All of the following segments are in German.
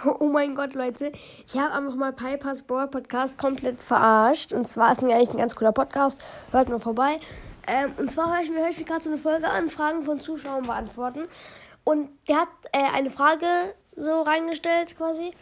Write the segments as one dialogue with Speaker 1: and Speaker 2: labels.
Speaker 1: Oh mein Gott, Leute. Ich habe einfach mal Pipers Brawl Podcast komplett verarscht. Und zwar ist es eigentlich ein ganz cooler Podcast. Hört mal vorbei. Ähm, und zwar höre ich mir, hör mir gerade so eine Folge an, Fragen von Zuschauern beantworten. Und der hat äh, eine Frage so reingestellt quasi.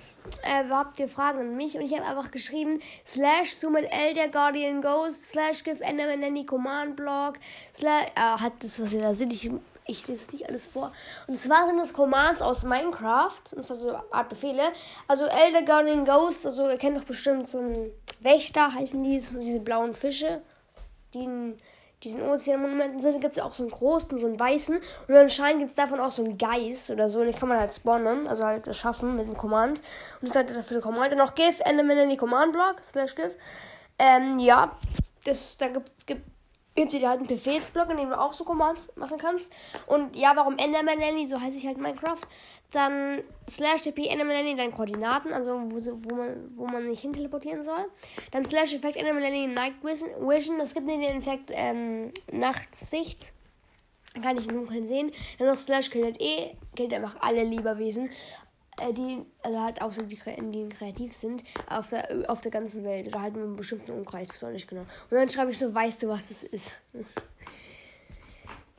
Speaker 1: Äh, habt ihr Fragen an mich? Und ich habe einfach geschrieben, slash Summon Elder Guardian Ghost, slash give Enderman Nanny Command Block, slash, äh, hat das, was ihr da seht, ich, ich lese es nicht alles vor. Und zwar sind das Commands aus Minecraft, und zwar so Art Befehle. Also Elder Guardian Ghost, also ihr kennt doch bestimmt so einen Wächter, heißen die, diese blauen Fische, die diesen Ozeanmonumenten sind, gibt es auch so einen großen, so einen weißen. Und anscheinend gibt es davon auch so einen Geist oder so. Und den kann man halt spawnen, also halt schaffen mit dem Command. Und das halt dafür der Command. Dann noch GIF, Enderman in die Command-Block, slash GIF. Ähm, ja, das, da gibt gibt wieder halt einen Befehlsblock, in dem du auch so Commands machen kannst. Und ja, warum Enderman Nanny, so heiße ich halt Minecraft. Dann slash tp Enderman Nanny, deine Koordinaten, also wo, wo, man, wo man nicht hin teleportieren soll. Dann slash Effekt Enderman Nanny Night Vision, das gibt den Effekt ähm, Nachtsicht. Kann ich nur sehen. Dann noch slash killt e, killt einfach alle Lebewesen äh, die, also halt auch so die, die kreativ sind, auf der, auf der ganzen Welt oder halt in einem bestimmten Umkreis, weiß auch nicht genau. Und dann schreibe ich so, weißt du, was das ist?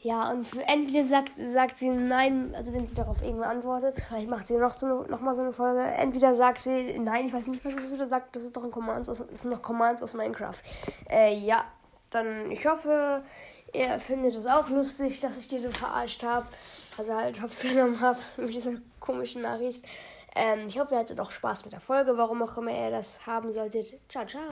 Speaker 1: Ja, und entweder sagt, sagt sie nein, also wenn sie darauf irgendwann antwortet, vielleicht macht sie noch, so, noch mal so eine Folge, entweder sagt sie nein, ich weiß nicht, was das ist, oder sagt, das ist doch ein Commands aus, das sind noch Commands aus Minecraft. Äh, ja, dann, ich hoffe, ihr findet es auch lustig, dass ich diese verarscht habe. Also halt hops genommen habe mit dieser komischen Nachricht. Ähm, ich hoffe, ihr hattet auch Spaß mit der Folge, warum auch immer ihr das haben solltet. Ciao, ciao.